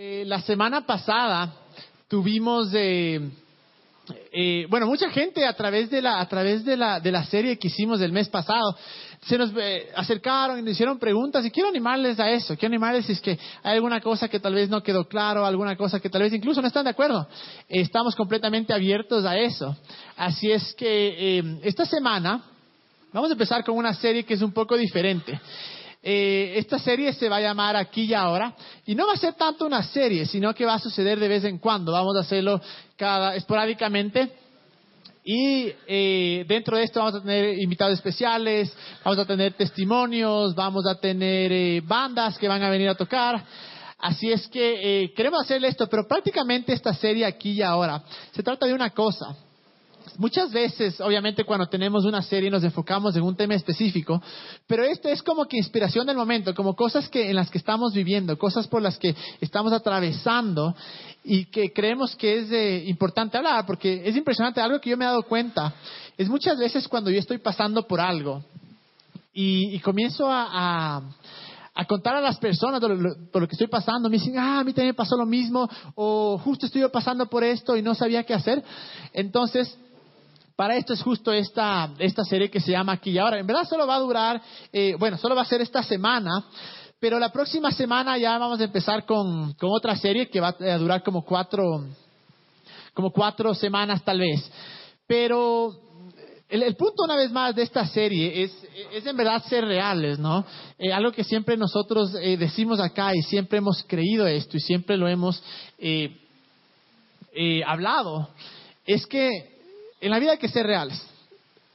Eh, la semana pasada tuvimos, eh, eh, bueno, mucha gente a través de la a través de la de la serie que hicimos del mes pasado se nos eh, acercaron y nos hicieron preguntas y quiero animarles a eso, quiero animarles si es que hay alguna cosa que tal vez no quedó claro, alguna cosa que tal vez incluso no están de acuerdo. estamos completamente abiertos a eso. Así es que eh, esta semana vamos a empezar con una serie que es un poco diferente. Eh, esta serie se va a llamar Aquí y Ahora y no va a ser tanto una serie, sino que va a suceder de vez en cuando. Vamos a hacerlo cada esporádicamente. Y eh, dentro de esto vamos a tener invitados especiales, vamos a tener testimonios, vamos a tener eh, bandas que van a venir a tocar. Así es que eh, queremos hacerle esto, pero prácticamente esta serie aquí y ahora se trata de una cosa. Muchas veces, obviamente, cuando tenemos una serie nos enfocamos en un tema específico, pero esto es como que inspiración del momento, como cosas que en las que estamos viviendo, cosas por las que estamos atravesando y que creemos que es eh, importante hablar, porque es impresionante algo que yo me he dado cuenta. Es muchas veces cuando yo estoy pasando por algo y, comienzo a, contar a las personas por lo, por lo, que estoy pasando. Me dicen, ah, a mí también me pasó lo mismo, o justo estoy pasando por esto y no sabía qué hacer. Entonces, para esto es justo esta, esta serie que se llama Aquí y Ahora. En verdad solo va a durar, eh, bueno, solo va a ser esta semana, pero la próxima semana ya vamos a empezar con, con otra serie que va a durar como cuatro, como cuatro semanas tal vez. Pero el, punto una vez más de esta serie es, es en verdad ser reales, ¿no? Eh, algo que siempre nosotros eh, decimos acá y siempre hemos creído esto y siempre lo hemos hablado, es que en la vida hay que ser reales.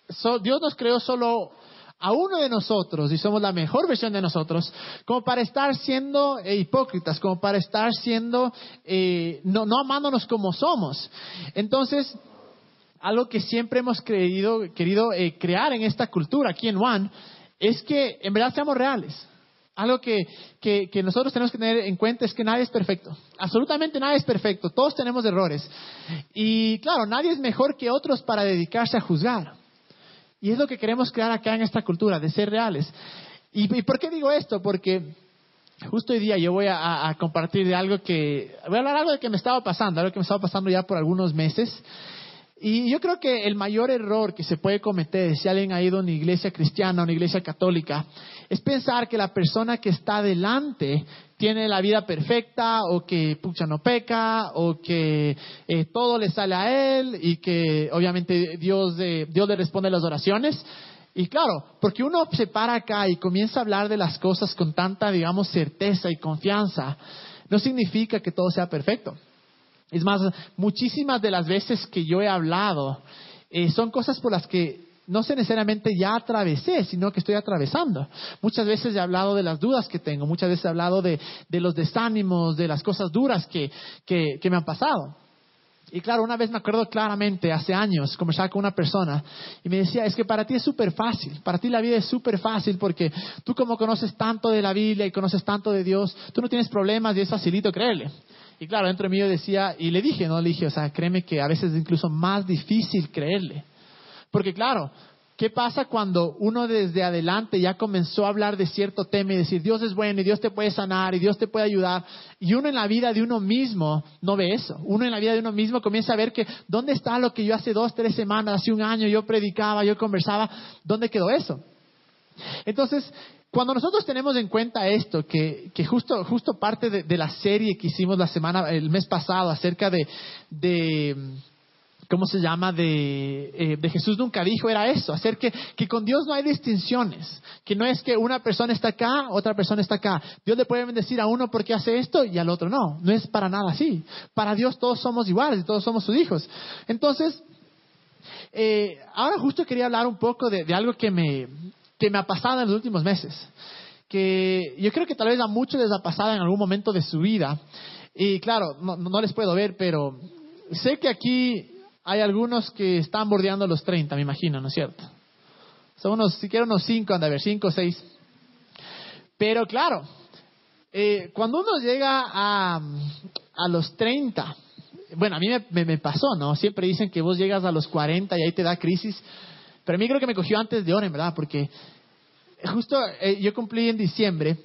So, Dios nos creó solo a uno de nosotros y somos la mejor versión de nosotros, como para estar siendo eh, hipócritas, como para estar siendo, eh, no, no amándonos como somos. Entonces, algo que siempre hemos querido, querido eh, crear en esta cultura, aquí en One, es que en verdad seamos reales. Algo que, que, nosotros tenemos que tener en cuenta es que nadie es perfecto. Absolutamente nadie es perfecto. Todos tenemos errores. Y claro, nadie es mejor que otros para dedicarse a juzgar. Y es lo que queremos crear acá en esta cultura, de ser reales. ¿Y, y por qué digo esto? Porque justo hoy día yo voy a, compartir algo que, voy a hablar algo de que me estaba pasando, algo que me estaba pasando ya por algunos meses. Y yo creo que el mayor error que se puede cometer si alguien ha ido a una iglesia cristiana, a una iglesia católica, es pensar que la persona que está delante tiene la vida perfecta o que pucha no peca o que eh, todo le sale a él y que obviamente Dios, eh, Dios le responde las oraciones. Y claro, porque uno se para acá y comienza a hablar de las cosas con tanta, digamos, certeza y confianza, no significa que todo sea perfecto. Es más, muchísimas de las veces que yo he hablado eh, son cosas por las que no sé necesariamente ya atravesé, sino que estoy atravesando. Muchas veces he hablado de las dudas que tengo, muchas veces he hablado de, de los desánimos, de las cosas duras que, que, que me han pasado. Y claro, una vez me acuerdo claramente, hace años, conversaba con una persona y me decía, es que para ti es súper fácil, para ti la vida es súper fácil porque tú como conoces tanto de la Biblia y conoces tanto de Dios, tú no tienes problemas y es facilito creerle. Y claro, dentro de mí yo decía, y le dije, no le dije, o sea, créeme que a veces es incluso más difícil creerle. Porque claro, ¿qué pasa cuando uno desde adelante ya comenzó a hablar de cierto tema y decir, Dios es bueno y Dios te puede sanar y Dios te puede ayudar? Y uno en la vida de uno mismo no ve eso. Uno en la vida de uno mismo comienza a ver que, ¿dónde está lo que yo hace dos, tres semanas, hace un año yo predicaba, yo conversaba? ¿Dónde quedó eso? Entonces, cuando nosotros tenemos en cuenta esto, que, justo, justo parte de, la serie que hicimos la semana, el mes pasado acerca de, ¿cómo se llama? De, eh, de, Jesús nunca dijo, era eso, hacer que, que con Dios no hay distinciones, que no es que una persona está acá, otra persona está acá. Dios le puede bendecir a uno porque hace esto y al otro no, no es para nada así. Para Dios todos somos iguales y todos somos sus hijos. Entonces, eh, ahora justo quería hablar un poco de, de algo que me, que me ha pasado en los últimos meses. Que yo creo que tal vez a muchos les ha pasado en algún momento de su vida. Y claro, no, no les puedo ver, pero sé que aquí hay algunos que están bordeando los 30, me imagino, ¿no es cierto? Son unos, siquiera unos 5, anda a ver, 5 o 6. Pero claro, eh, cuando uno llega a, a los 30, bueno, a mí me, me, me, pasó, ¿no? Siempre dicen que vos llegas a los 40 y ahí te da crisis. Pero a mí creo que me cogió antes de Oren, ¿verdad? Porque justo eh, yo cumplí en diciembre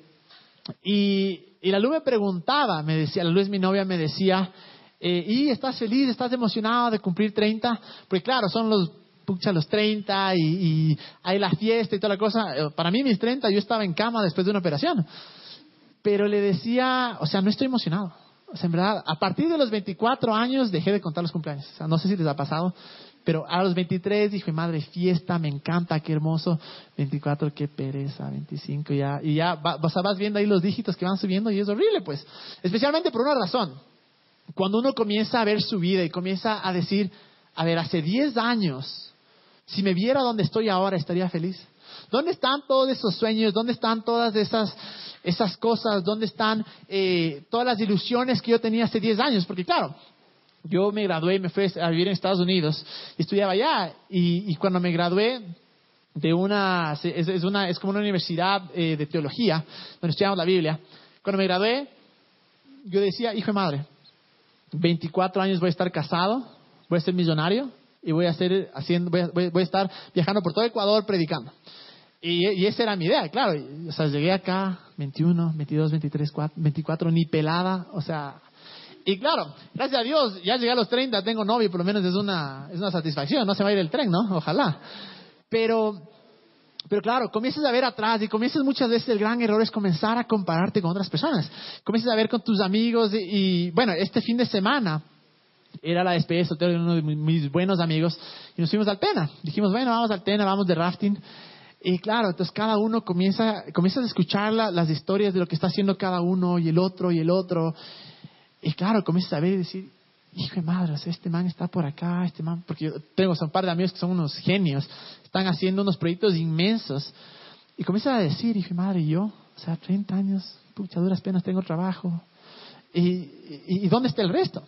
y y la luz me preguntaba, me decía, la luz mi novia me decía, eh, ¿y estás feliz, estás emocionado de cumplir 30? Porque claro, son los pucha, los 30 y, y, hay la fiesta y toda la cosa. Eh, para mí mis 30 yo estaba en cama después de una operación. Pero le decía, o sea, no estoy emocionado. O sea, en verdad, a partir de los 24 años dejé de contar los cumpleaños. O sea, no sé si les ha pasado, pero a los 23 dije, madre, fiesta, me encanta, qué hermoso. 24, qué pereza, 25, ya, y ya vas viendo ahí los dígitos que van subiendo y es horrible, pues. Especialmente por una razón. Cuando uno comienza a ver su vida y comienza a decir, a ver, hace 10 años, si me viera donde estoy ahora, estaría feliz. ¿Dónde están todos esos sueños? ¿Dónde están todas esas, esas cosas? ¿Dónde están eh, todas las ilusiones que yo tenía hace 10 años? Porque claro, yo me gradué y me fui a vivir en Estados Unidos, estudiaba allá y, cuando me gradué de una es, una, es como una universidad eh, de teología donde estudiamos la Biblia, cuando me gradué yo decía, hijo de madre, 24 años voy a estar casado, voy a ser millonario y voy a, hacer, haciendo, voy a, estar viajando por todo Ecuador predicando. Y, esa era mi idea, claro. O sea, llegué acá, 21, 22, 23, 24, ni pelada. O sea, y claro, gracias a Dios, ya llegué a los 30, tengo novio, por lo menos es una, es una satisfacción. No se va a ir el tren, ¿no? Ojalá. Pero, pero claro, comienzas a ver atrás y comienzas muchas veces el gran error es comenzar a compararte con otras personas. Comienzas a ver con tus amigos y, bueno, este fin de semana era la despedida de uno de mis buenos amigos y nos fuimos al Tena. Dijimos, bueno, vamos al Tena, vamos de rafting. Y claro, entonces cada uno comienza, comienza a escuchar las historias de lo que está haciendo cada uno y el otro y el otro. Y claro, comienzas a ver y decir, hijo de madre, este man está por acá, este man, porque yo tengo un par de amigos que son unos genios, están haciendo unos proyectos inmensos. Y comienzas a decir, hijo de madre, yo, o sea, 30 años, pucha, duras penas tengo trabajo. y, y dónde está el resto?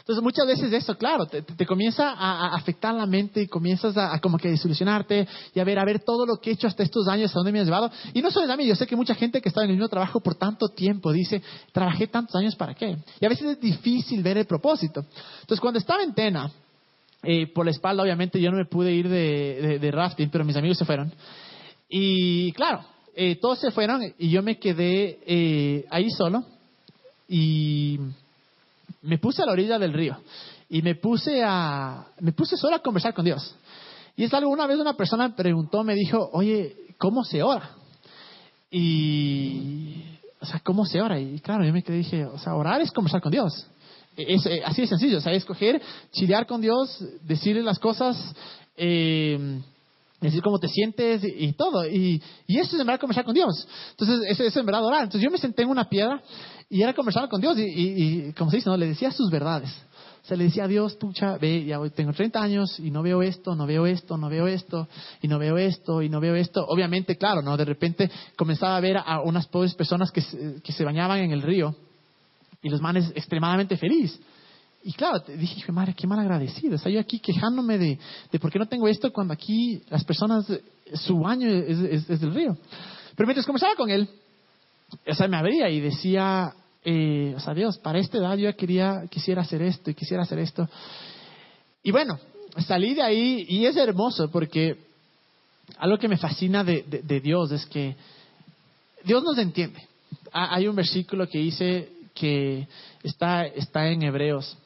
Entonces muchas veces eso, claro, te, comienza a, afectar la mente y comienzas a, como que desilusionarte y a ver, a ver todo lo que he hecho hasta estos años, a dónde me has llevado. Y no solo a mí, yo sé que mucha gente que está en el mismo trabajo por tanto tiempo dice, trabajé tantos años para qué. Y a veces es difícil ver el propósito. Entonces cuando estaba en Tena, eh, por la espalda obviamente yo no me pude ir de, rafting, pero mis amigos se fueron. Y claro, eh, todos se fueron y yo me quedé eh, ahí solo. Y me puse a la orilla del río y me puse a, me puse solo a conversar con Dios. Y es algo, una vez una persona me preguntó, me dijo, oye, ¿cómo se ora? Y, o sea, ¿cómo se ora? Y claro, yo me quedé dije, o sea, orar es conversar con Dios. Es, eh, así de sencillo, o sea, escoger, chilear con Dios, decirle las cosas, eh, decir cómo te sientes y, todo. Y, y, eso es en verdad conversar con Dios. Entonces, eso es en verdad orar. Entonces yo me senté en una piedra y era conversar con Dios y, y, como se dice, ¿no? le decía sus verdades. O sea, le decía a Dios, pucha, ve, ya tengo 30 años y no veo esto, no veo esto, no veo esto, y no veo esto, y no veo esto. Obviamente, claro, ¿no? De repente comenzaba a ver a unas pobres personas que, que se bañaban en el río y los manes extremadamente felices. Y claro, dije, madre, qué mal agradecido. O sea, yo aquí quejándome de, de por qué no tengo esto cuando aquí las personas, su baño es, es del río. Pero mientras conversaba con él, o sea, me abría y decía, eh, o sea, Dios, para esta edad yo quería, quisiera hacer esto y quisiera hacer esto. Y bueno, salí de ahí y es hermoso porque algo que me fascina de, de, Dios es que Dios nos entiende. Hay un versículo que dice que está, está en Hebreos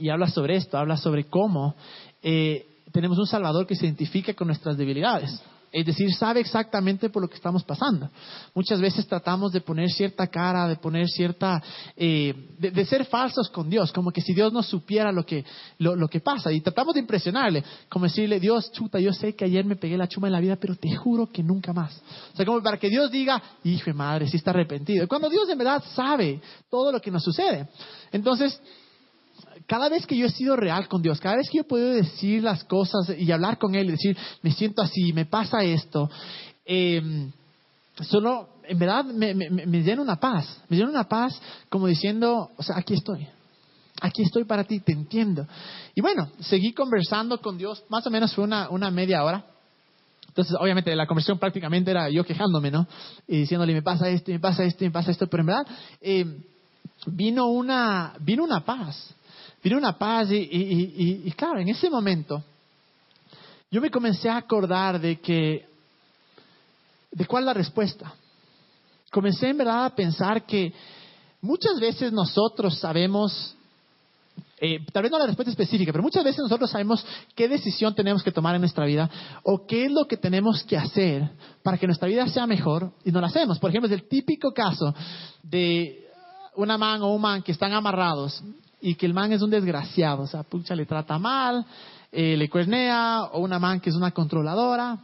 y habla sobre esto, habla sobre cómo eh, tenemos un Salvador que se identifica con nuestras debilidades. Es decir, sabe exactamente por lo que estamos pasando. Muchas veces tratamos de poner cierta cara, de poner cierta, eh, de, ser falsos con Dios, como que si Dios no supiera lo que, lo, que pasa. Y tratamos de impresionarle, como decirle, Dios, chuta, yo sé que ayer me pegué la chuma en la vida, pero te juro que nunca más. O sea, como para que Dios diga, hijo de madre, si está arrepentido. Cuando Dios en verdad sabe todo lo que nos sucede. Entonces, cada vez que yo he sido real con Dios, cada vez que yo puedo decir las cosas y hablar con Él y decir, me siento así, me pasa esto, eh, solo, en verdad, me, me, llena una paz, me llena una paz como diciendo, o sea, aquí estoy, aquí estoy para ti, te entiendo. Y bueno, seguí conversando con Dios, más o menos fue una, una media hora. Entonces, obviamente, la conversación prácticamente era yo quejándome, ¿no? Y diciéndole, me pasa esto, me pasa esto, me pasa esto, pero en verdad eh, vino, una, vino una paz vino una paz y, claro, en ese momento yo me comencé a acordar de que, de cuál la respuesta. comencé en verdad a pensar que muchas veces nosotros sabemos, eh, tal vez no la respuesta específica, pero muchas veces nosotros sabemos qué decisión tenemos que tomar en nuestra vida o qué es lo que tenemos que hacer para que nuestra vida sea mejor y no lo hacemos. Por ejemplo, es el típico caso de una man o un man que están amarrados y que el man es un desgraciado, o sea, pucha, le trata mal, eh, le cuernea, o una man que es una controladora.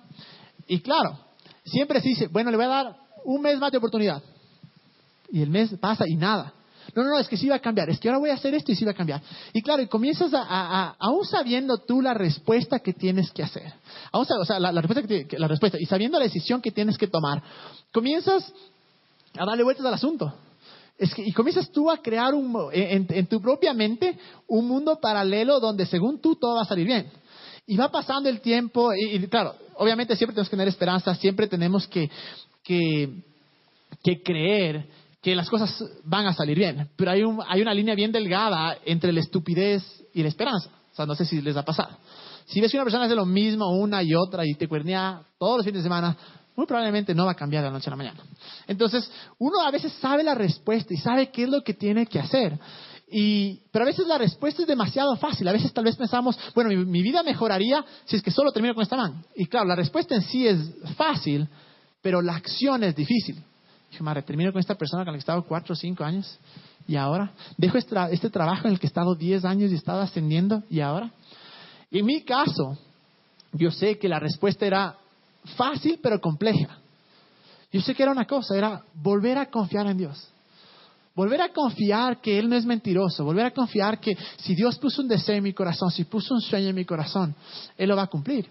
Y claro, siempre se dice, bueno, le voy a dar un mes más de oportunidad. Y el mes pasa y nada. No, no, no, es que sí va a cambiar, es que ahora voy a hacer esto y sí va a cambiar. Y claro, y comienzas a, aún sabiendo tú la respuesta que tienes que hacer, aún, o sea, la, respuesta que, la respuesta, y sabiendo la decisión que tienes que tomar, comienzas a darle vueltas al asunto. Es que, y comienzas tú a crear un, en, tu propia mente un mundo paralelo donde según tú todo va a salir bien. Y va pasando el tiempo, y, claro, obviamente siempre tenemos que tener esperanza, siempre tenemos que, que, que creer que las cosas van a salir bien. Pero hay, un, hay una línea bien delgada entre la estupidez y la esperanza. O sea, no sé si les ha pasado. Si ves que una persona hace lo mismo una y otra y te cuernea todos los fines de semana, muy probablemente no va a cambiar de la noche a la mañana. Entonces, uno a veces sabe la respuesta y sabe qué es lo que tiene que hacer. Y, pero a veces la respuesta es demasiado fácil. A veces tal vez pensamos, bueno, mi, vida mejoraría si es que solo termino con esta man. Y claro, la respuesta en sí es fácil, pero la acción es difícil. Dije, madre, termino con esta persona con la que he estado cuatro o cinco años y ahora dejo este, este, trabajo en el que he estado diez años y he estado ascendiendo y ahora. en mi caso, yo sé que la respuesta era fácil pero compleja. Yo sé que era una cosa, era volver a confiar en Dios. Volver a confiar que Él no es mentiroso. Volver a confiar que si Dios puso un deseo en mi corazón, si puso un sueño en mi corazón, Él lo va a cumplir.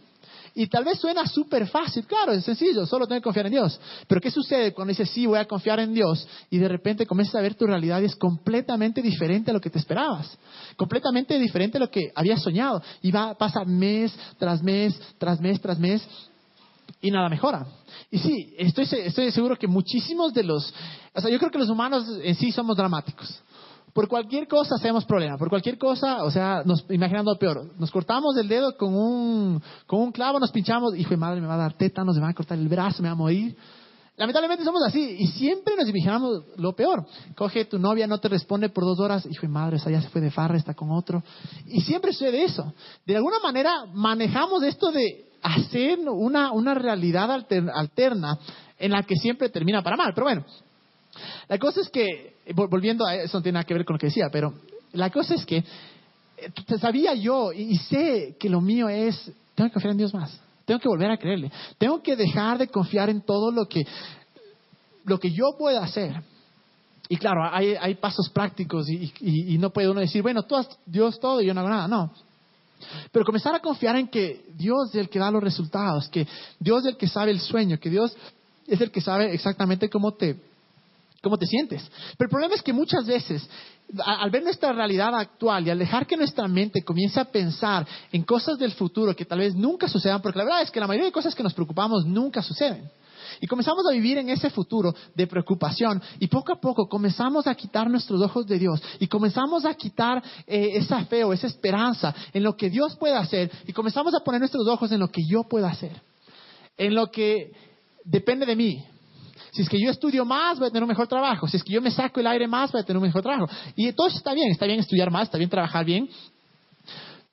Y tal vez suena súper fácil, claro, es sencillo, solo tener que confiar en Dios. Pero ¿qué sucede cuando dices, sí, voy a confiar en Dios y de repente comienzas a ver tu realidad y es completamente diferente a lo que te esperabas? Completamente diferente a lo que habías soñado. Y va, pasa mes tras mes, tras mes, tras mes y nada mejora. Y sí, estoy, estoy seguro que muchísimos de los, o sea, yo creo que los humanos en sí somos dramáticos. Por cualquier cosa hacemos problema, por cualquier cosa, o sea, nos, imaginando peor, nos cortamos el dedo con un, con un clavo, nos pinchamos, hijo de madre, me va a dar tétanos, me va a cortar el brazo, me va a morir. Lamentablemente somos así y siempre nos imaginamos lo peor. Coge tu novia, no te responde por dos horas, hijo de madre, esa ya se fue de farra, está con otro. Y siempre sucede eso. De alguna manera manejamos esto de hacer una, una realidad alterna en la que siempre termina para mal. Pero bueno, la cosa es que, volviendo a eso, no tiene nada que ver con lo que decía, pero la cosa es que eh, sabía yo y sé que lo mío es, tengo que confiar en Dios más, tengo que volver a creerle, tengo que dejar de confiar en todo lo que, lo que yo pueda hacer. Y claro, hay, hay pasos prácticos y, y, no puede uno decir, bueno, tú has Dios todo y yo no hago nada. No, pero comenzar a confiar en que Dios es el que da los resultados, que Dios es el que sabe el sueño, que Dios es el que sabe exactamente cómo te, cómo te sientes. Pero el problema es que muchas veces, al ver nuestra realidad actual y al dejar que nuestra mente comience a pensar en cosas del futuro que tal vez nunca sucedan, porque la verdad es que la mayoría de cosas que nos preocupamos nunca suceden. Y comenzamos a vivir en ese futuro de preocupación y poco a poco comenzamos a quitar nuestros ojos de Dios y comenzamos a quitar eh, esa fe o esa esperanza en lo que Dios puede hacer y comenzamos a poner nuestros ojos en lo que yo puedo hacer, en lo que depende de mí, si es que yo estudio más, voy a tener un mejor trabajo. Si es que yo me saco el aire más, voy a tener un mejor trabajo. Y todo eso está bien, está bien estudiar más, está bien trabajar bien.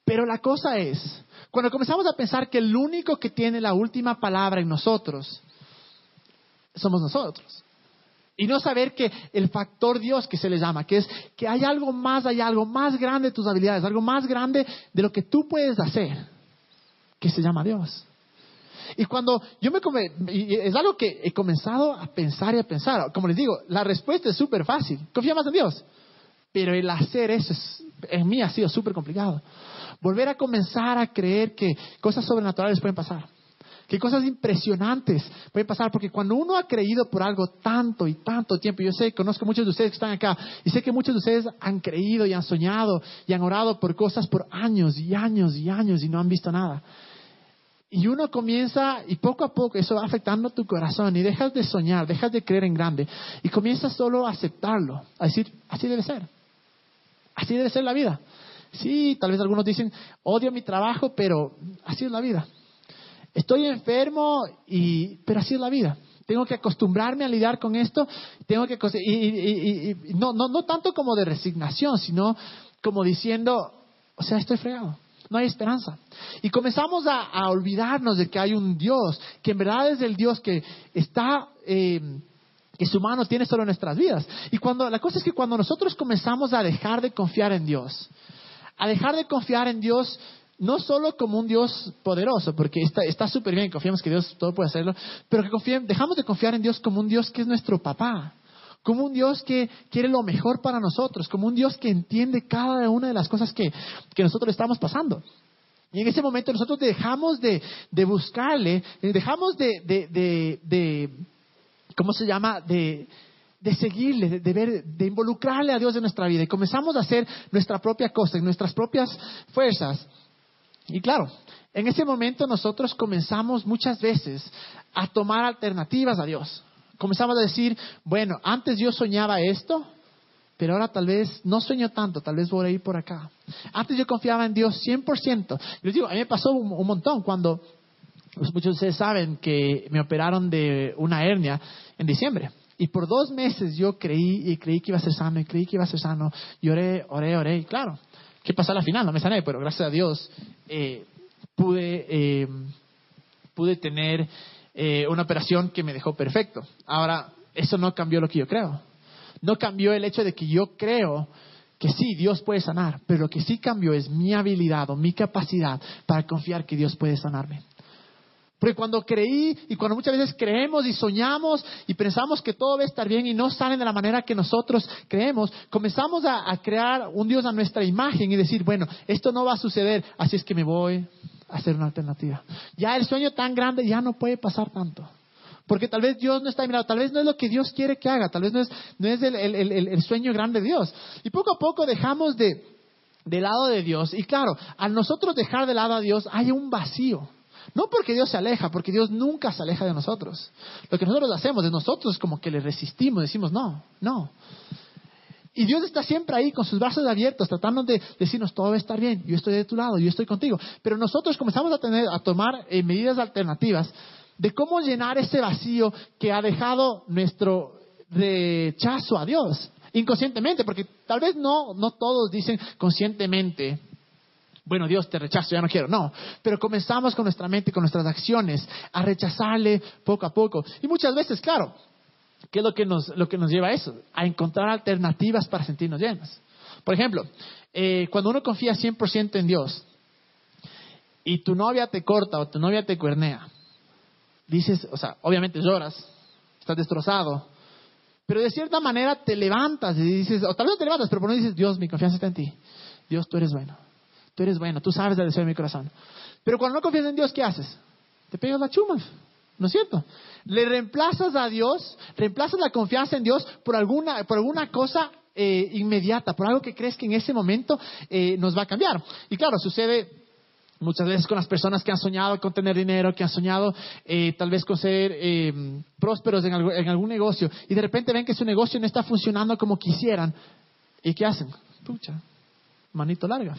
Pero la cosa es, cuando comenzamos a pensar que el único que tiene la última palabra en nosotros somos nosotros. Y no saber que el factor Dios que se le llama, que es que hay algo más, hay algo más grande de tus habilidades, algo más grande de lo que tú puedes hacer, que se llama Dios. Y cuando yo me come, es algo que he comenzado a pensar y a pensar, como les digo, la respuesta es súper fácil, confía más en Dios. Pero el hacer eso en mí ha sido súper complicado. Volver a comenzar a creer que cosas sobrenaturales pueden pasar, que cosas impresionantes pueden pasar, porque cuando uno ha creído por algo tanto y tanto tiempo, yo sé, conozco muchos de ustedes que están acá, y sé que muchos de ustedes han creído y han soñado y han orado por cosas por años y años y años y no han visto nada. Y uno comienza, y poco a poco eso va afectando tu corazón, y dejas de soñar, dejas de creer en grande, y comienzas solo a aceptarlo, a decir, así debe ser, así debe ser la vida. Sí, tal vez algunos dicen, odio mi trabajo, pero así es la vida. Estoy enfermo, y, pero así es la vida. tengo que acostumbrarme a lidiar con esto, tengo que y, no, no, no tanto como de resignación, sino como diciendo, o sea, estoy fregado. No hay esperanza. Y comenzamos a, olvidarnos de que hay un Dios, que en verdad es el Dios que está, eh, que su mano tiene sobre nuestras vidas. Y cuando, la cosa es que cuando nosotros comenzamos a dejar de confiar en Dios, a dejar de confiar en Dios no solo como un Dios poderoso, porque está súper bien, confiamos que Dios todo puede hacerlo, pero que dejamos de confiar en Dios como un Dios que es nuestro papá, como un Dios que quiere lo mejor para nosotros, como un Dios que entiende cada una de las cosas que, nosotros estamos pasando. Y en ese momento nosotros dejamos de, buscarle, dejamos de, de, de, ¿cómo se llama? De, de seguirle, de, ver, de involucrarle a Dios en nuestra vida y comenzamos a hacer nuestra propia cosa, en nuestras propias fuerzas. Y claro, en ese momento nosotros comenzamos muchas veces a tomar alternativas a Dios. Comenzamos a decir, bueno, antes yo soñaba esto, pero ahora tal vez no sueño tanto, tal vez voy a ir por acá. Antes yo confiaba en Dios 100%. Les digo, a mí me pasó un, montón cuando, pues, muchos de ustedes saben que me operaron de una hernia en diciembre. Y por dos meses yo creí y creí que iba a ser sano y creí que iba a ser sano. Y oré, oré, oré. Y claro, ¿Qué pasó a la final? No me sané, pero gracias a Dios eh, pude, eh, pude tener eh, una operación que me dejó perfecto. Ahora, eso no cambió lo que yo creo. No cambió el hecho de que yo creo que sí, Dios puede sanar, pero lo que sí cambió es mi habilidad o mi capacidad para confiar que Dios puede sanarme. Porque cuando creí y cuando muchas veces creemos y soñamos y pensamos que todo va a estar bien y no sale de la manera que nosotros creemos, comenzamos a, crear un Dios a nuestra imagen y decir, bueno, esto no va a suceder, así es que me voy a hacer una alternativa. Ya el sueño tan grande ya no puede pasar tanto. Porque tal vez Dios no está mirando, tal vez no es lo que Dios quiere que haga, tal vez no es, no es el, el sueño grande de Dios. Y poco a poco dejamos de, de lado de Dios. Y claro, al nosotros dejar de lado a Dios hay un vacío. No porque Dios se aleja, porque Dios nunca se aleja de nosotros. Lo que nosotros hacemos es nosotros como que le resistimos, decimos no, no. Y Dios está siempre ahí con sus brazos abiertos, tratando de decirnos todo va a estar bien, yo estoy de tu lado, yo estoy contigo. Pero nosotros comenzamos a tener, a tomar eh, medidas alternativas de cómo llenar ese vacío que ha dejado nuestro rechazo a Dios inconscientemente, porque tal vez no, no todos dicen conscientemente, bueno, Dios te rechazo, ya no quiero. No, pero comenzamos con nuestra mente, con nuestras acciones, a rechazarle poco a poco. Y muchas veces, claro, ¿qué es lo que nos, lo que nos lleva a eso? A encontrar alternativas para sentirnos llenos. Por ejemplo, eh, cuando uno confía 100% en Dios y tu novia te corta o tu novia te cuernea, dices, o sea, obviamente lloras, estás destrozado, pero de cierta manera te levantas y dices, o tal vez te levantas, pero por no dices, Dios, mi confianza está en ti. Dios, tú eres bueno tú eres bueno, tú sabes del deseo de mi corazón. Pero cuando no confías en Dios, ¿qué haces? Te pegas la chuma, ¿no es cierto? Le reemplazas a Dios, reemplazas la confianza en Dios por alguna, por alguna cosa eh, inmediata, por algo que crees que en ese momento eh, nos va a cambiar. Y claro, sucede muchas veces con las personas que han soñado con tener dinero, que han soñado eh, tal vez con ser prósperos en, en algún negocio, y de repente ven que su negocio no está funcionando como quisieran. ¿Y qué hacen? Pucha, manito larga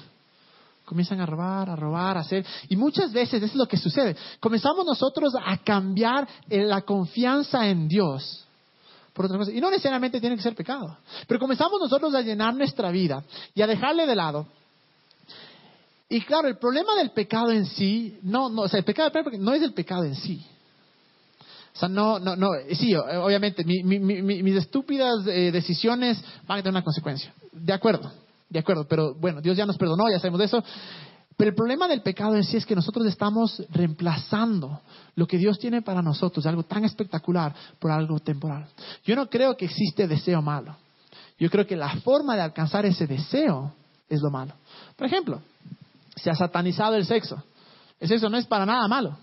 comienzan a robar, a robar, a hacer. Y muchas veces eso es lo que sucede. Comenzamos nosotros a cambiar la confianza en Dios por otra cosa. Y no necesariamente tiene que ser pecado. Pero comenzamos nosotros a llenar nuestra vida y a dejarle de lado. Y claro, el problema del pecado en sí, no, no, o sea, el pecado no es el pecado en sí. O sea, no, no, no, sí, obviamente, mis estúpidas eh, decisiones van a tener una consecuencia. De acuerdo. De acuerdo, pero bueno, Dios ya nos perdonó, ya sabemos de eso. Pero el problema del pecado en sí es que nosotros estamos reemplazando lo que Dios tiene para nosotros, algo tan espectacular, por algo temporal. Yo no creo que existe deseo malo. Yo creo que la forma de alcanzar ese deseo es lo malo. Por ejemplo, se ha satanizado el sexo. El sexo no es para nada malo.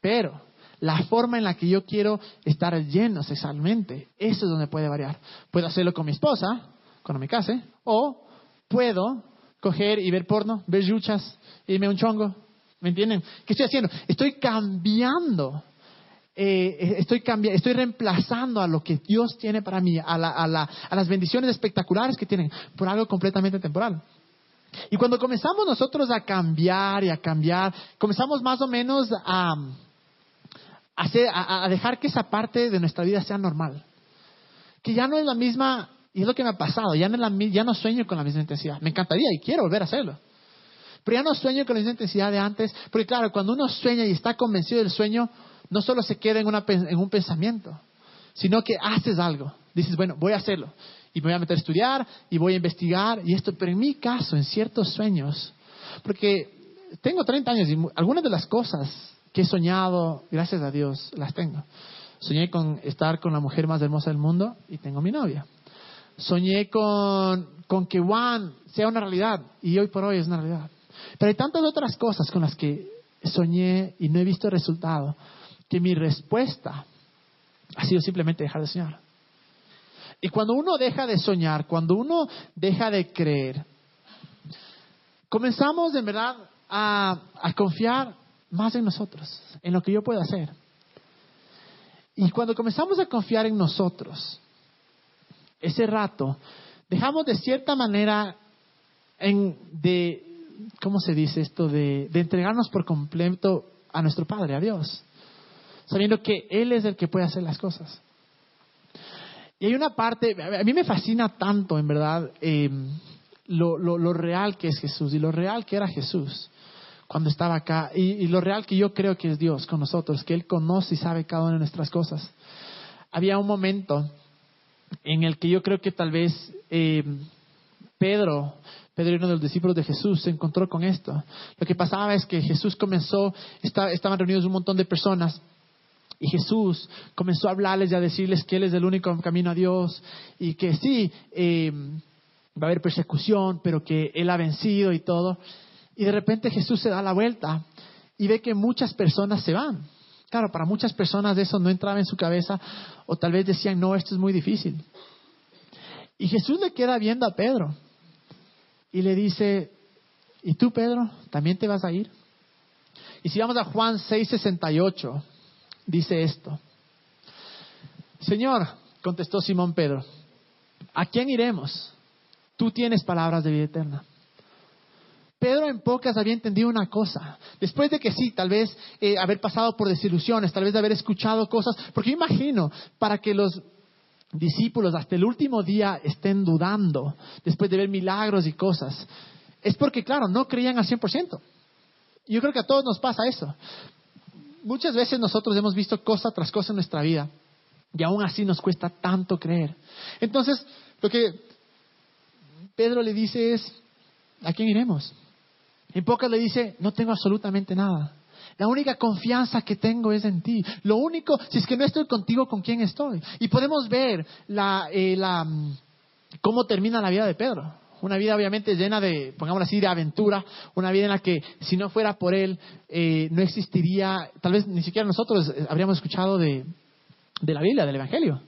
Pero la forma en la que yo quiero estar lleno sexualmente, eso es donde puede variar. Puedo hacerlo con mi esposa, cuando me case, o puedo coger y ver porno, ver yuchas, irme un chongo. ¿Me entienden? ¿Qué estoy haciendo? Estoy cambiando. Eh, estoy, cambiando, estoy reemplazando a lo que Dios tiene para mí, a, a las bendiciones espectaculares que tienen, por algo completamente temporal. Y cuando comenzamos nosotros a cambiar y a cambiar, comenzamos más o menos a, a, dejar que esa parte de nuestra vida sea normal. Que ya no es la misma, y es lo que me ha pasado, ya no, la, ya no sueño con la misma intensidad. Me encantaría y quiero volver a hacerlo. Pero ya no sueño con la misma intensidad de antes, porque claro, cuando uno sueña y está convencido del sueño, no solo se queda en, una, en un pensamiento, sino que haces algo. Dices, bueno, voy a hacerlo. Y me voy a meter a estudiar y voy a investigar y esto. Pero en mi caso, en ciertos sueños, porque tengo 30 años y algunas de las cosas que he soñado, gracias a Dios, las tengo. Soñé con estar con la mujer más hermosa del mundo y tengo mi novia. Soñé con, que Juan sea una realidad y hoy por hoy es una realidad. Pero hay tantas otras cosas con las que soñé y no he visto resultado que mi respuesta ha sido simplemente dejar de soñar. Y cuando uno deja de soñar, cuando uno deja de creer, comenzamos en verdad a, confiar más en nosotros, en lo que yo puedo hacer. Y cuando comenzamos a confiar en nosotros, ese rato, dejamos de cierta manera de, ¿cómo se dice esto? De, entregarnos por completo a nuestro Padre, a Dios sabiendo que Él es el que puede hacer las cosas. Y hay una parte, a mí me fascina tanto, en verdad, em, lo, real que es Jesús y lo real que era Jesús cuando estaba acá y, lo real que yo creo que es Dios con nosotros, que Él conoce y sabe cada una de nuestras cosas. Había un momento en el que yo creo que tal vez em, Pedro, Pedro, uno de los discípulos de Jesús, se encontró con esto. Lo que pasaba es que Jesús comenzó, estaban reunidos un montón de personas y Jesús comenzó a hablarles y a decirles que Él es el único camino a Dios y que sí, em, va a haber persecución, pero que Él ha vencido y todo. Y de repente Jesús se da la vuelta y ve que muchas personas se van. Claro, para muchas personas eso no entraba en su cabeza o tal vez decían, no, esto es muy difícil. Y Jesús le queda viendo a Pedro y le dice, ¿y tú, Pedro, también te vas a ir? Y si vamos a Juan 6:68, dice esto. Señor, contestó Simón Pedro, ¿a quién iremos? Tú tienes palabras de vida eterna. Pedro en pocas había entendido una cosa. Después de que sí, tal vez eh, haber pasado por desilusiones, tal vez de haber escuchado cosas, porque yo imagino, para que los discípulos hasta el último día estén dudando, después de ver milagros y cosas, es porque, claro, no creían al 100%. Yo creo que a todos nos pasa eso muchas veces nosotros hemos visto cosa tras cosa en nuestra vida y aún así nos cuesta tanto creer. Entonces, lo que Pedro le dice es, ¿a quién iremos? En pocas le dice, no tengo absolutamente nada. La única confianza que tengo es en ti. Lo único, si es que no estoy contigo, ¿con quién estoy? Y podemos ver la, eh, la, cómo termina la vida de Pedro. Una vida obviamente llena de, pongámoslo así, de aventura, una vida en la que si no fuera por Él eh, no existiría, tal vez ni siquiera nosotros habríamos escuchado de la Biblia, del Evangelio.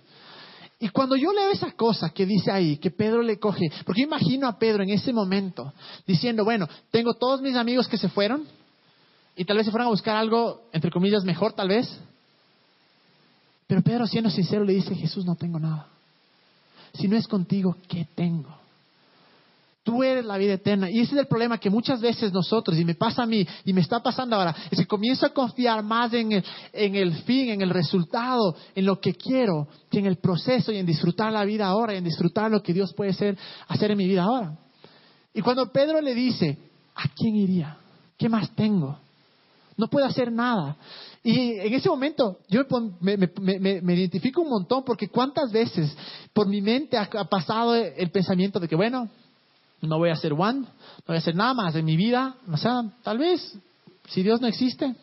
Y cuando yo leo esa cosa que dice ahí, que Pedro le coge, porque yo imagino a Pedro en ese momento diciendo, bueno, tengo todos mis amigos que se fueron y tal vez se fueron a buscar algo, entre comillas, mejor tal vez. Pero Pedro, siendo sincero, le dice, Jesús, no tengo nada. Si no es contigo, ¿qué tengo? Tú eres la vida eterna. Y ese es el problema que muchas veces nosotros, y me pasa a mí, y me está pasando ahora, es que comienzo a confiar más en el, en el fin, en el resultado, en lo que quiero, que en el proceso y en disfrutar la vida ahora, y en disfrutar lo que Dios puede hacer, hacer en mi vida ahora. Y cuando Pedro le dice, ¿a quién iría? ¿Qué más tengo? No puedo hacer nada. Y en ese momento yo me, me, identifico un montón porque cuántas veces por mi mente ha pasado el pensamiento de que, bueno, no voy a ser one, no voy a hacer nada más en mi vida, o sea, tal vez, si Dios no existe,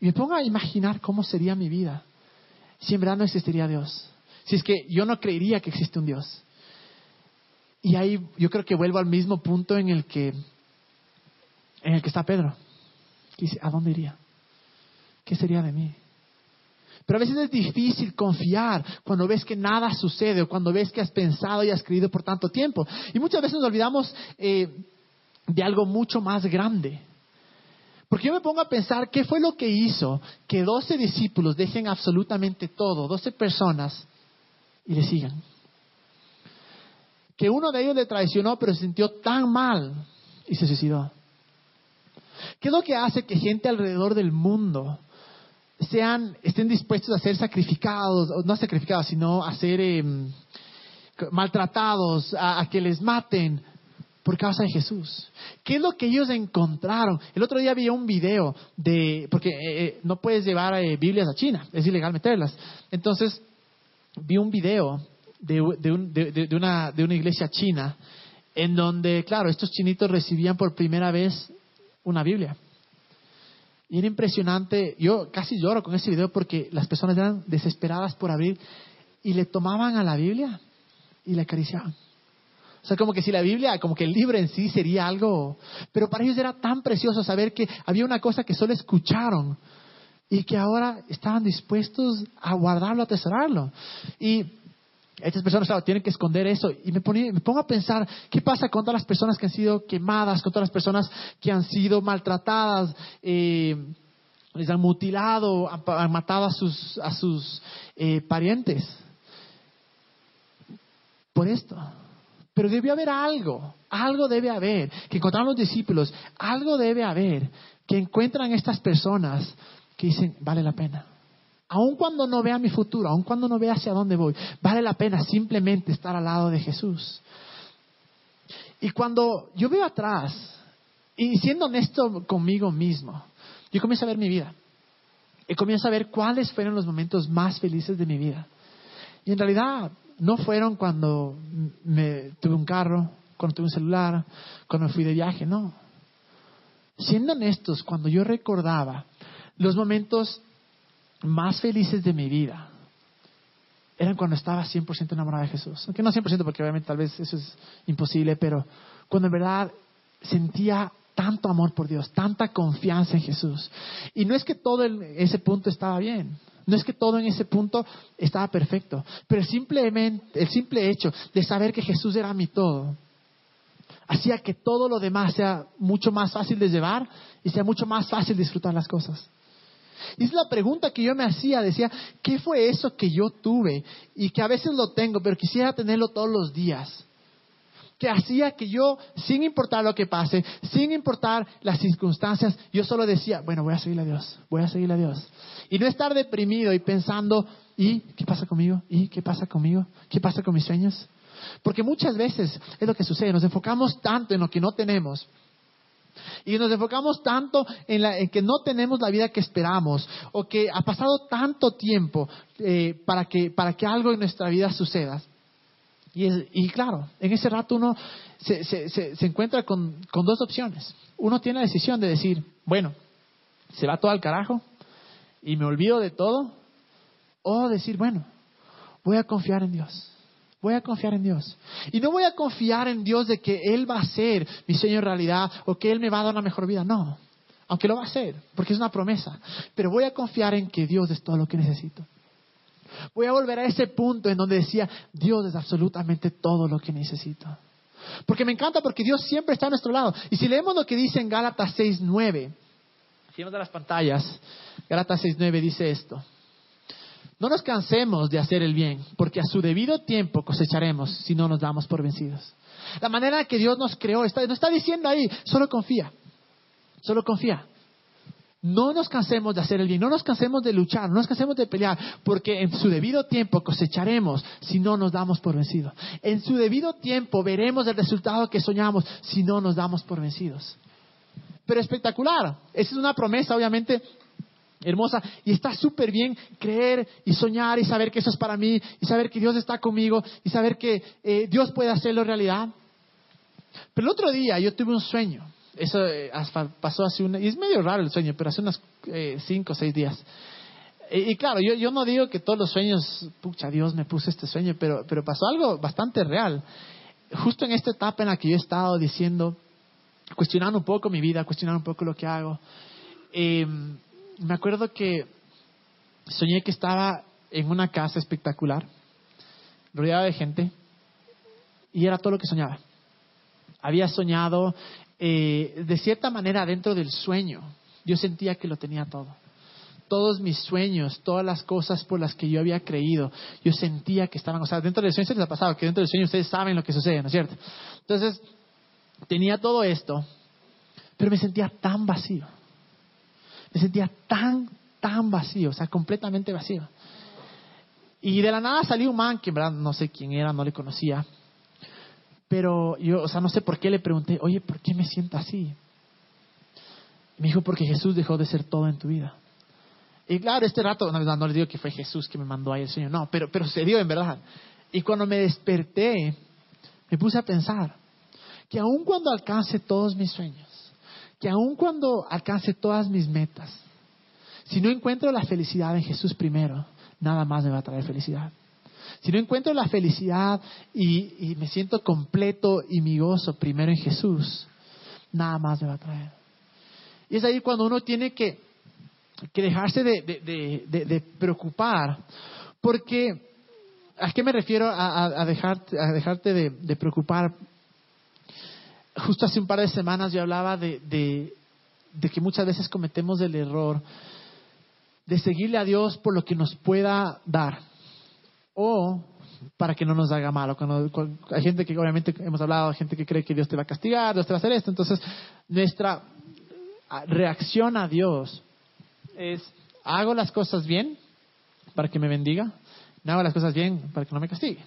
y me pongo a imaginar cómo sería mi vida si en verdad no existiría Dios, si es que yo no creería que existe un Dios. Y ahí yo creo que vuelvo al mismo punto en el que, en el que está Pedro. ¿a dónde iría? ¿Qué sería de mí? Pero a veces es difícil confiar cuando ves que nada sucede o cuando ves que has pensado y has creído por tanto tiempo. Y muchas veces nos olvidamos eh, de algo mucho más grande. Porque yo me pongo a pensar qué fue lo que hizo que doce discípulos dejen absolutamente todo, doce personas, y le sigan. Que uno de ellos le traicionó, pero se sintió tan mal y se suicidó. ¿Qué es lo que hace que gente alrededor del mundo sean, estén dispuestos a ser sacrificados, no sacrificados, sino a ser em, maltratados, a, que les maten por causa de Jesús. ¿Qué es lo que ellos encontraron? El otro día vi un video de, porque eh, eh, no puedes llevar eh, Biblias a China, es ilegal meterlas. Entonces, vi un video de, una, de una iglesia china en donde, claro, estos chinitos recibían por primera vez una Biblia. Y era impresionante, yo casi lloro con ese video porque las personas eran desesperadas por abrir y le tomaban a la Biblia y le acariciaban. O sea, como que si la Biblia, como que el libro en sí sería algo, pero para ellos era tan precioso saber que había una cosa que solo escucharon y que ahora estaban dispuestos a guardarlo, a atesorarlo. Y estas personas, claro, tienen que esconder eso. Y me, pongo a pensar, ¿qué pasa con todas las personas que han sido quemadas, con todas las personas que han sido maltratadas, eh, les han mutilado, han, matado a sus, a sus eh, parientes? Por esto. Pero debe haber algo, algo debe haber, que encontraron los discípulos, algo debe haber, que encuentran estas personas que dicen, vale la pena aun cuando no vea mi futuro, aun cuando no vea hacia dónde voy, vale la pena simplemente estar al lado de Jesús. Y cuando yo veo atrás, y siendo honesto conmigo mismo, yo comienzo a ver mi vida. Y comienzo a ver cuáles fueron los momentos más felices de mi vida. Y en realidad no fueron cuando me tuve un carro, cuando tuve un celular, cuando me fui de viaje, no. Siendo honestos, cuando yo recordaba los momentos más felices de mi vida eran cuando estaba 100% enamorada de Jesús. Aunque no 100% porque obviamente tal vez eso es imposible, pero cuando en verdad sentía tanto amor por Dios, tanta confianza en Jesús. Y no es que todo en ese punto estaba bien, no es que todo en ese punto estaba perfecto, pero simplemente el simple hecho de saber que Jesús era mi todo hacía que todo lo demás sea mucho más fácil de llevar y sea mucho más fácil disfrutar las cosas. Y es la pregunta que yo me hacía, decía, ¿qué fue eso que yo tuve y que a veces lo tengo, pero quisiera tenerlo todos los días? Que hacía que yo, sin importar lo que pase, sin importar las circunstancias, yo solo decía, bueno, voy a seguir a Dios, voy a seguir a Dios. Y no estar deprimido y pensando, ¿y qué pasa conmigo? ¿Y qué pasa conmigo? ¿Qué pasa con mis sueños? Porque muchas veces es lo que sucede, nos enfocamos tanto en lo que no tenemos y nos enfocamos tanto en, que no tenemos la vida que esperamos o que ha pasado tanto tiempo eh, para, que, algo en nuestra vida suceda. Y, claro, en ese rato uno se, encuentra con, con, dos opciones. Uno tiene la decisión de decir, bueno, se va todo al carajo y me olvido de todo. O decir, bueno, voy a confiar en Dios Voy a confiar en Dios. Y no voy a confiar en Dios de que Él va a hacer mi sueño realidad o que Él me va a dar una mejor vida. No. Aunque lo va a hacer, porque es una promesa. Pero voy a confiar en que Dios es todo lo que necesito. Voy a volver a ese punto en donde decía, Dios es absolutamente todo lo que necesito. Porque me encanta porque Dios siempre está a nuestro lado. Y si leemos lo que dice en Gálatas 6.9, si vemos de las pantallas, Gálatas 6.9 dice esto. No nos cansemos de hacer el bien, porque a su debido tiempo cosecharemos si no nos damos por vencidos. La manera que Dios nos creó, está, está diciendo ahí, solo confía, solo confía. No nos cansemos de hacer el bien, no nos cansemos de luchar, no nos cansemos de pelear, porque en su debido tiempo cosecharemos si no nos damos por vencidos. En su debido tiempo veremos el resultado que soñamos si no nos damos por vencidos. Pero espectacular, esa es una promesa obviamente hermosa y está súper bien creer y soñar y saber que eso es para mí y saber que Dios está conmigo y saber que eh, Dios puede hacerlo realidad. Pero el otro día yo tuve un sueño, eso eh, pasó hace una, y es medio raro el sueño, pero hace unos eh, cinco o seis días. Y, claro, yo, yo, no digo que todos los sueños, pucha, Dios me puso este sueño, pero, pero pasó algo bastante real. Justo en esta etapa en la que yo he estado diciendo, cuestionando un poco mi vida, cuestionando un poco lo que hago. Eh, me acuerdo que soñé que estaba en una casa espectacular, rodeada de gente, y era todo lo que soñaba. Había soñado eh, de cierta manera dentro del sueño. Yo sentía que lo tenía todo. Todos mis sueños, todas las cosas por las que yo había creído, yo sentía que estaban, o sea, dentro del sueño se les ha pasado, que dentro del sueño ustedes saben lo que sucede, ¿no es cierto? Entonces, tenía todo esto, pero me sentía tan vacío me sentía tan, tan vacío, o sea, completamente vacío. Y de la nada salió un man que en verdad no sé quién era, no le conocía. Pero yo, o sea, no sé por qué le pregunté, oye, ¿por qué me siento así? Me dijo, porque Jesús dejó de ser todo en tu vida. Y claro, este rato, no, no les digo que fue Jesús que me mandó ahí el Señor, no, pero, pero se dio en verdad. Y cuando me desperté, me puse a pensar que aun cuando alcance todos mis sueños, que aun cuando alcance todas mis metas, si no encuentro la felicidad en Jesús primero, nada más me va a traer felicidad. Si no encuentro la felicidad y, me siento completo y mi gozo primero en Jesús, nada más me va a traer. Y es ahí cuando uno tiene que, dejarse de, preocupar, porque ¿a qué me refiero a, dejarte, a dejarte de, preocupar? Justo hace un par de semanas yo hablaba de, que muchas veces cometemos el error de seguirle a Dios por lo que nos pueda dar o para que no nos haga mal. hay gente que obviamente hemos hablado, hay gente que cree que Dios te va a castigar, Dios te va a hacer esto. Entonces, nuestra reacción a Dios es, hago las cosas bien para que me bendiga, no hago las cosas bien para que no me castigue.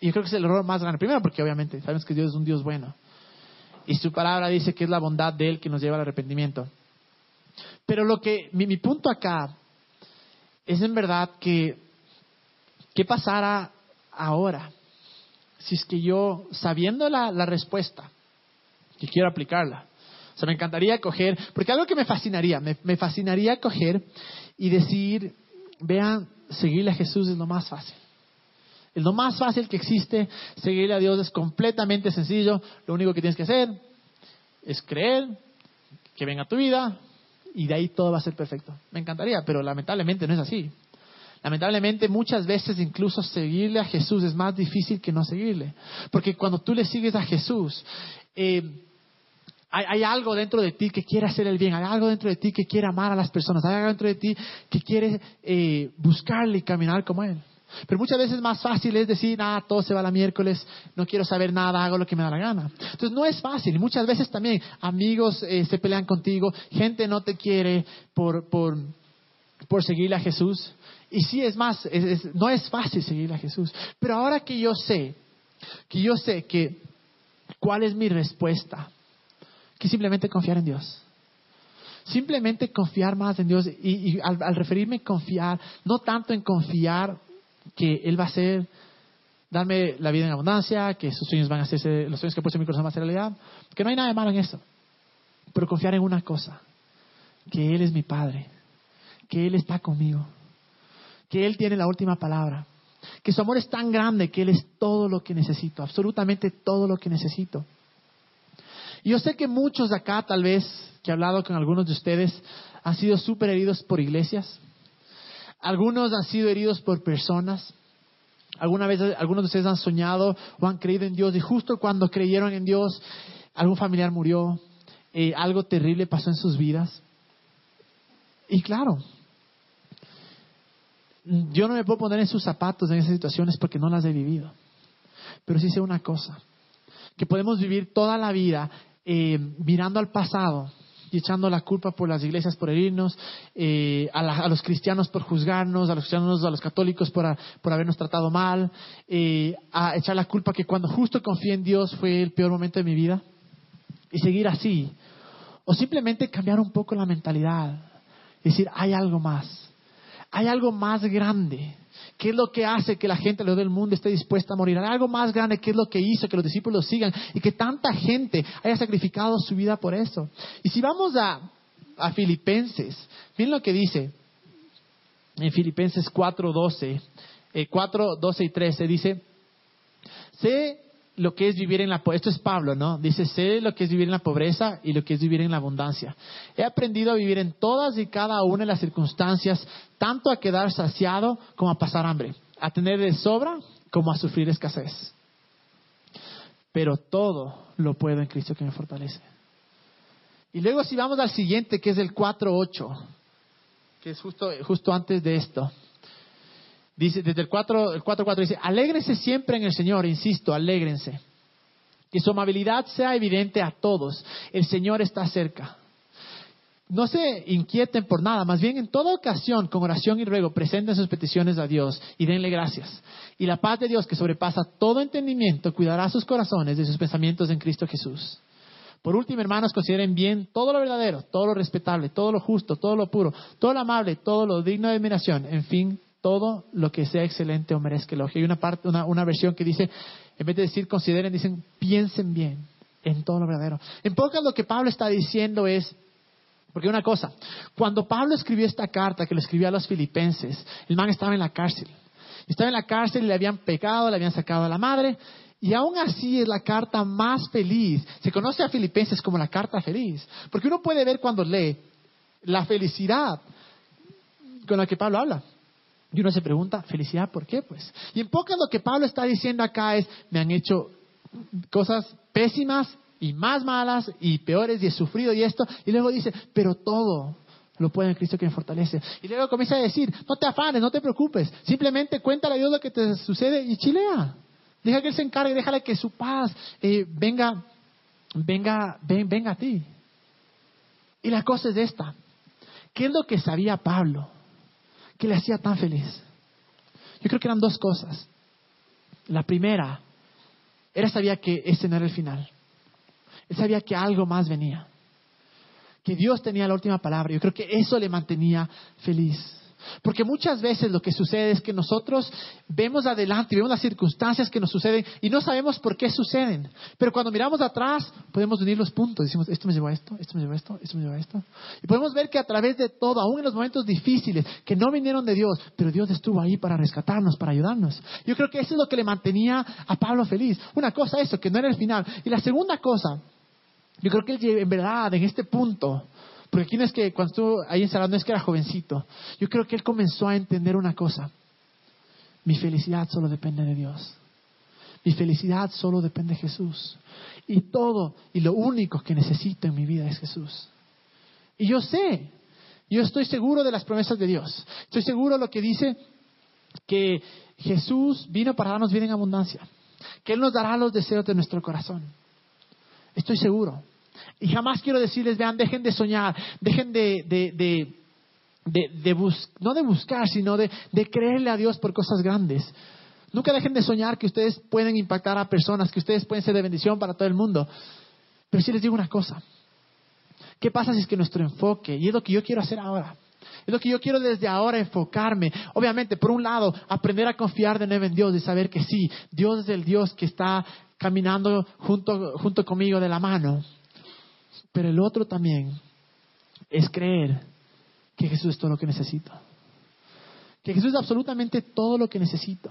Y yo creo que es el error más grande. Primero porque obviamente sabemos que Dios es un Dios bueno. Y su palabra dice que es la bondad de Él que nos lleva al arrepentimiento. Pero lo que, mi, punto acá es en verdad que, ¿qué pasara ahora? Si es que yo, sabiendo la, respuesta, que quiero aplicarla, o sea, me encantaría coger, porque algo que me fascinaría, me, me fascinaría coger y decir, vean, seguirle a Jesús es lo más fácil. Es lo más fácil que existe, seguirle a Dios es completamente sencillo, lo único que tienes que hacer es creer, que venga tu vida, y de ahí todo va a ser perfecto. Me encantaría, pero lamentablemente no es así. Lamentablemente muchas veces incluso seguirle a Jesús es más difícil que no seguirle. Porque cuando tú le sigues a Jesús, eh, hay, algo dentro de ti que quiere hacer el bien, hay algo dentro de ti que quiere amar a las personas, hay algo dentro de ti que quiere eh, buscarle y caminar como Él. Pero muchas veces más fácil es decir, ah, todo se va a la miércoles, no quiero saber nada, hago lo que me da la gana. Entonces no es fácil. Y muchas veces también amigos eh, se pelean contigo, gente no te quiere por, por, por seguirle a Jesús. Y sí, es más, no es fácil seguirle a Jesús. Pero ahora que yo sé, que yo sé que cuál es mi respuesta, que simplemente confiar en Dios simplemente confiar más en Dios y, al, al, referirme confiar, no tanto en confiar que Él va a hacer, darme la vida en abundancia, que sus sueños van a hacerse, los sueños que puesto en mi corazón van a ser realidad, que no hay nada de malo en eso. Pero confiar en una cosa, que Él es mi Padre, que Él está conmigo, que Él tiene la última palabra, que su amor es tan grande que Él es todo lo que necesito, absolutamente todo lo que necesito. Y yo sé que muchos de acá, tal vez, que he hablado con algunos de ustedes, han sido súper heridos por iglesias, algunos han sido heridos por personas. Alguna vez algunos de ustedes han soñado o han creído en Dios y justo cuando creyeron en Dios, algún familiar murió, eh, algo terrible pasó en sus vidas. Y claro, yo no me puedo poner en sus zapatos en esas situaciones porque no las he vivido. Pero sí sé una cosa, que podemos vivir toda la vida eh, mirando al pasado y echando la culpa por las iglesias por herirnos, eh, a, los cristianos por juzgarnos, a los cristianos, a los católicos por, por habernos tratado mal, eh, a echar la culpa que cuando justo confié en Dios fue el peor momento de mi vida y seguir así. O simplemente cambiar un poco la mentalidad, decir, hay algo más, hay algo más grande ¿Qué es lo que hace que la gente alrededor del mundo esté dispuesta a morir? Algo más grande, ¿qué es lo que hizo que los discípulos sigan y que tanta gente haya sacrificado su vida por eso? Y si vamos a, a Filipenses, miren lo que dice en Filipenses 4, 12, eh, 4, 12 y 13, dice, sé lo que es vivir en la esto es Pablo, ¿no? Dice, sé lo que es vivir en la pobreza y lo que es vivir en la abundancia. He aprendido a vivir en todas y cada una de las circunstancias, tanto a quedar saciado como a pasar hambre, a tener de sobra como a sufrir escasez. Pero todo lo puedo en Cristo que me fortalece. Y luego si vamos al siguiente, que es el 4.8, que es justo, justo antes de esto. Dice, desde el 4, el 4, dice, alégrense siempre en el Señor, insisto, alégrense. Que su amabilidad sea evidente a todos. El Señor está cerca. no se inquieten por nada, más bien en toda ocasión, con oración y ruego, presenten sus peticiones a Dios y denle gracias. Y la paz de Dios, que sobrepasa todo entendimiento, cuidará sus corazones y sus pensamientos en Cristo Jesús. Por último, hermanos, consideren bien todo lo verdadero, todo lo respetable, todo lo justo, todo lo puro, todo lo amable, todo lo digno de admiración, en fin, todo lo que sea excelente o merezca elogio. Hay una parte, una, una versión que dice, en vez de decir consideren, dicen piensen bien en todo lo verdadero. En pocas lo que Pablo está diciendo es, porque una cosa, cuando Pablo escribió esta carta que le escribió a los filipenses, el man estaba en la cárcel. Estaba en la cárcel y le habían pecado, le habían sacado a la madre, y aún así es la carta más feliz. Se conoce a Filipenses como la carta feliz, porque uno puede ver cuando lee la felicidad con la que Pablo habla. Y uno se pregunta, ¿felicidad por qué? Pues. Y en pocas lo que Pablo está diciendo acá es, me han hecho cosas pésimas y más malas y peores y he sufrido y esto. Y luego dice, pero todo lo puede en Cristo que me fortalece. Y luego comienza a decir, no te afanes, no te preocupes, simplemente cuéntale a Dios lo que te sucede y chilea. Deja que Él se encargue, déjale que su paz eh, venga, venga, venga a ti. Y la cosa es esta. ¿Qué es lo que sabía Pablo que le hacía tan feliz? Yo creo que eran dos cosas. La primera, era sabía que ese no era el final. Él sabía que algo más venía. Que Dios tenía la última palabra. Yo creo que eso le mantenía feliz. Porque muchas veces lo que sucede es que nosotros vemos adelante, vemos las circunstancias que nos suceden y no sabemos por qué suceden. Pero cuando miramos atrás, podemos unir los puntos. Decimos, esto me llevó a esto, esto me llevó a esto, esto me llevó a esto. Y podemos ver que a través de todo, aún en los momentos difíciles, que no vinieron de Dios, pero Dios estuvo ahí para rescatarnos, para ayudarnos. Yo creo que eso es lo que le mantenía a Pablo feliz. Una cosa, eso, que no era el final. Y la segunda cosa, yo creo que él, en verdad, en este punto, porque aquí no es que cuando estuvo ahí encerrado, no es que era jovencito. Yo creo que él comenzó a entender una cosa. Mi felicidad solo depende de Dios. Mi felicidad solo depende de Jesús. Y todo y lo único que necesito en mi vida es Jesús. Y yo sé, yo estoy seguro de las promesas de Dios. Estoy seguro de lo que dice que Jesús vino para darnos vida en abundancia. Que Él nos dará los deseos de nuestro corazón. Estoy seguro. Y jamás quiero decirles, vean, dejen de soñar, dejen de, de, de, no de buscar, sino de, creerle a Dios por cosas grandes. Nunca dejen de soñar que ustedes pueden impactar a personas, que ustedes pueden ser de bendición para todo el mundo. Pero sí les digo una cosa. ¿Qué pasa si es que nuestro enfoque, y es lo que yo quiero hacer ahora, es lo que yo quiero desde ahora enfocarme. Obviamente, por un lado, aprender a confiar de nuevo en Dios y saber que sí, Dios es el Dios que está caminando junto, junto conmigo de la mano. Pero el otro también es creer que Jesús es todo lo que necesito. Que Jesús es absolutamente todo lo que necesito.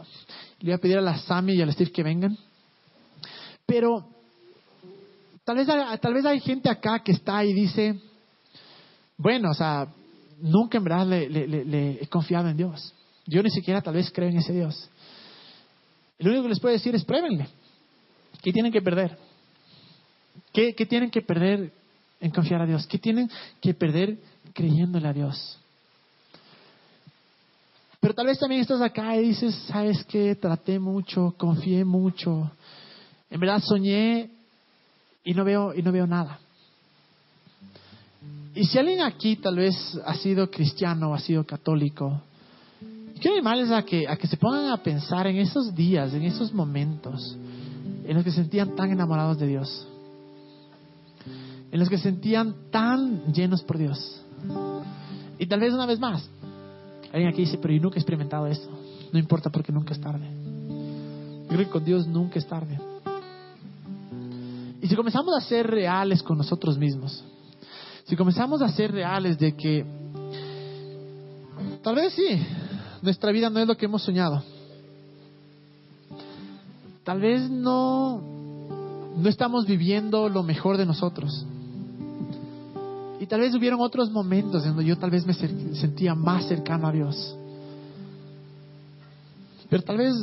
Le voy a pedir a la Sami y a Steve que vengan. Pero tal vez, tal vez hay gente acá que está y dice, bueno, o sea, nunca en verdad le, he confiado en Dios. Yo ni siquiera tal vez creo en ese Dios. Lo único que les puedo decir es pruébenle. ¿Qué tienen que perder? ¿Qué, ¿Qué, tienen que perder en confiar a Dios? ¿Qué tienen que perder creyéndole a Dios? Pero tal vez también estás acá y dices, ¿sabes qué? Traté mucho, confié mucho. En verdad soñé y no veo, y no veo nada. Y si alguien aquí tal vez ha sido cristiano o ha sido católico, quiero animarles a que, a que se pongan a pensar en esos días, en esos momentos en los que se sentían tan enamorados de Dios, en los que se sentían tan llenos por Dios. Y tal vez una vez más, alguien aquí dice, pero yo nunca he experimentado esto. No importa porque nunca es tarde. Yo creo que con Dios nunca es tarde. Y si comenzamos a ser reales con nosotros mismos, si comenzamos a ser reales de que tal vez sí, nuestra vida no es lo que hemos soñado, Tal vez no, no estamos viviendo lo mejor de nosotros. Y tal vez hubieron otros momentos en donde yo tal vez me sentía más cercano a Dios. Pero tal vez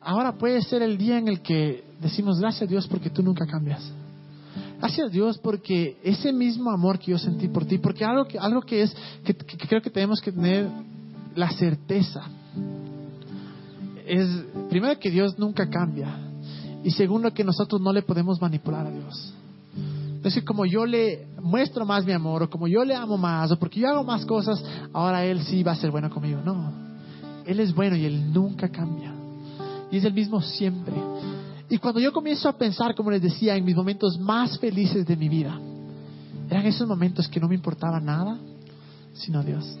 ahora puede ser el día en el que decimos gracias a Dios porque tú nunca cambias. Gracias a Dios porque ese mismo amor que yo sentí por ti, porque algo que, algo que es que creo que tenemos que tener la certeza es, primero, que Dios nunca cambia. Y segundo, que nosotros no le podemos manipular a Dios. Que como yo le muestro más mi amor, o como yo le amo más, o porque yo hago más cosas, ahora Él sí va a ser bueno conmigo. No, Él es bueno y Él nunca cambia. Y es el mismo siempre. Y cuando yo comienzo a pensar, como les decía, en mis momentos más felices de mi vida, eran esos momentos que no me importaba nada, sino Dios.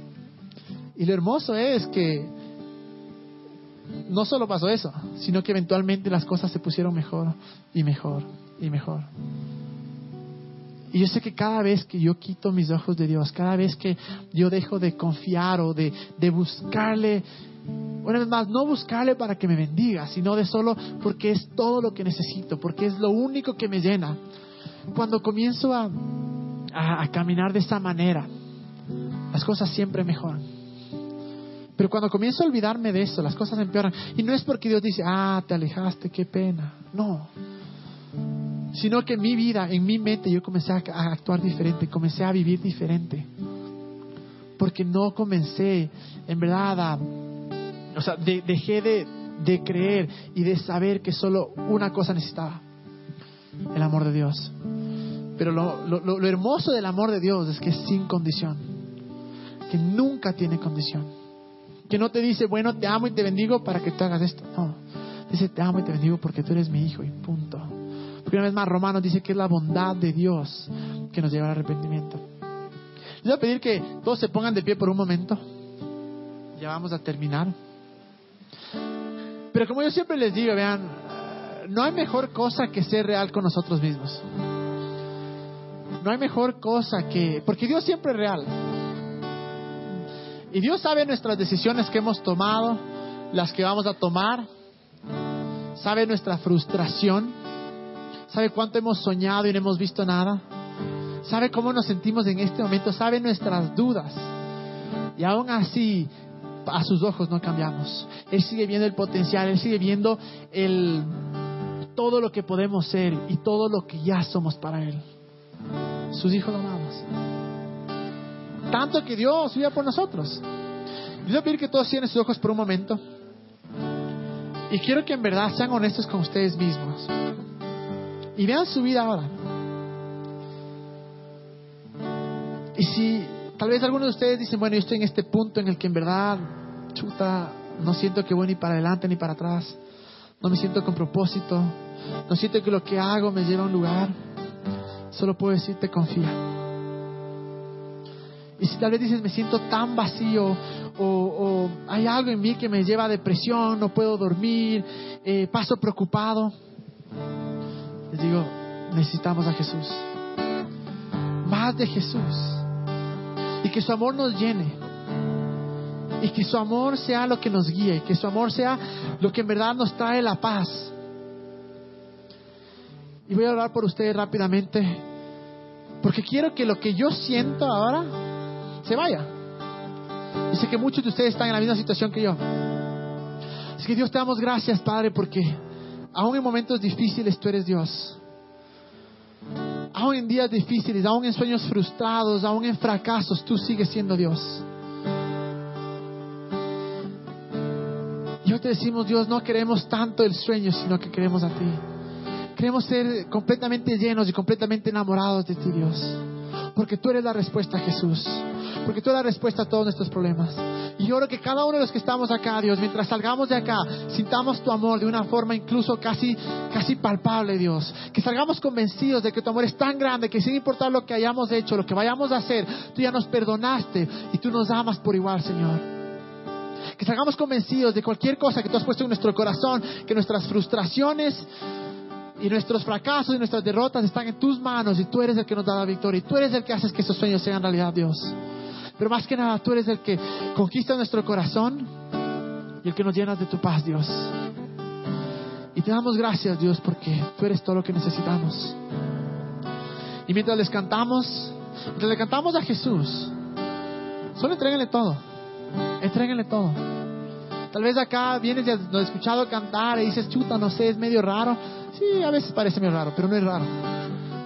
Y lo hermoso es que no solo pasó eso, sino que eventualmente las cosas se pusieron mejor y mejor y mejor. Y yo sé que cada vez que yo quito mis ojos de Dios, cada vez que yo dejo de confiar o de, de buscarle, una vez más, no buscarle para que me bendiga, sino de solo porque es todo lo que necesito, porque es lo único que me llena. Cuando comienzo a, a, a caminar de esta manera, las cosas siempre mejoran. Pero cuando comienzo a olvidarme de eso, las cosas empeoran. Y no es porque Dios dice, ah, te alejaste, qué pena. No. Sino que en mi vida, en mi mente, yo comencé a actuar diferente, comencé a vivir diferente. Porque no comencé, en verdad, o sea, de, dejé de, de creer y de saber que solo una cosa necesitaba, el amor de Dios. Pero lo, lo, lo hermoso del amor de Dios es que es sin condición, que nunca tiene condición que no te dice, bueno, te amo y te bendigo para que tú hagas esto. No, dice, te amo y te bendigo porque tú eres mi hijo y punto. Porque una vez más, Romanos dice que es la bondad de Dios que nos lleva al arrepentimiento. Les voy a pedir que todos se pongan de pie por un momento. Ya vamos a terminar. Pero como yo siempre les digo, vean, no hay mejor cosa que ser real con nosotros mismos. No hay mejor cosa que... Porque Dios siempre es real. Y Dios sabe nuestras decisiones que hemos tomado, las que vamos a tomar, sabe nuestra frustración, sabe cuánto hemos soñado y no hemos visto nada, sabe cómo nos sentimos en este momento, sabe nuestras dudas. Y aún así, a sus ojos no cambiamos. Él sigue viendo el potencial, Él sigue viendo el, todo lo que podemos ser y todo lo que ya somos para Él. Sus hijos amados tanto que Dios viva por nosotros. Yo voy pedir que todos cierren sus ojos por un momento. Y quiero que en verdad sean honestos con ustedes mismos. Y vean su vida ahora. Y si tal vez algunos de ustedes dicen, bueno, yo estoy en este punto en el que en verdad, chuta, no siento que voy ni para adelante ni para atrás. No me siento con propósito. No siento que lo que hago me lleva a un lugar. Solo puedo decirte, confía. Y si tal vez dices, me siento tan vacío o, hay algo en mí que me lleva a depresión, no puedo dormir, eh, paso preocupado, les digo, necesitamos a Jesús. Más de Jesús. Y que su amor nos llene. Y que su amor sea lo que nos guíe. Que su amor sea lo que en verdad nos trae la paz. Y voy a hablar por ustedes rápidamente. Porque quiero que lo que yo siento ahora se vaya. Dice que muchos de ustedes están en la misma situación que yo. Así que Dios te damos gracias, Padre, porque aún en momentos difíciles tú eres Dios. Aún en días difíciles, aún en sueños frustrados, aún en fracasos, tú sigues siendo Dios. Y hoy te decimos, Dios, no queremos tanto el sueño, sino que queremos a ti. Queremos ser completamente llenos y completamente enamorados de ti, Dios. Porque tú eres la respuesta, Jesús. Porque tú eres la respuesta a todos nuestros problemas. Y yo oro que cada uno de los que estamos acá, Dios, mientras salgamos de acá, sintamos tu amor de una forma incluso casi, casi palpable, Dios. Que salgamos convencidos de que tu amor es tan grande que sin importar lo que hayamos hecho, lo que vayamos a hacer, tú ya nos perdonaste y tú nos amas por igual, Señor. Que salgamos convencidos de cualquier cosa que tú has puesto en nuestro corazón, que nuestras frustraciones y nuestros fracasos y nuestras derrotas están en tus manos y tú eres el que nos da la victoria y tú eres el que haces que esos sueños sean realidad, Dios. Pero más que nada, tú eres el que conquista nuestro corazón y el que nos llenas de tu paz, Dios. Y te damos gracias, Dios, porque tú eres todo lo que necesitamos. Y mientras les cantamos, mientras le cantamos a Jesús, solo entréguenle todo. Entréguenle todo. Tal vez acá vienes y has escuchado cantar y dices, chuta, no sé, es medio raro. Sí, a veces parece medio raro, pero no es raro.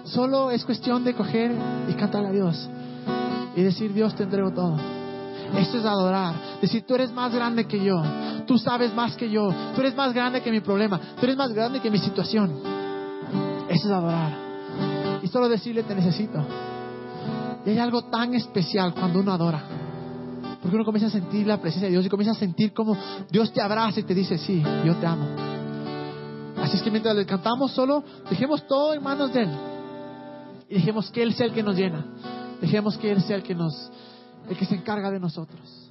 Solo es cuestión de coger y cantar a Dios. Y decir, Dios, te entrego todo. Esto es adorar. Decir, tú eres más grande que yo. Tú sabes más que yo. Tú eres más grande que mi problema. Tú eres más grande que mi situación. Eso es adorar. y solo decirle te necesito. Y hay algo tan especial cuando uno adora. Porque uno comienza a sentir la presencia de Dios y comienza a sentir como Dios te abraza y te dice, sí, yo te amo. Así es que mientras le cantamos solo, dejemos todo en manos de Él. Y dejemos que Él sea el que nos llena. Dejemos que Él sea el que nos, el que se encarga de nosotros.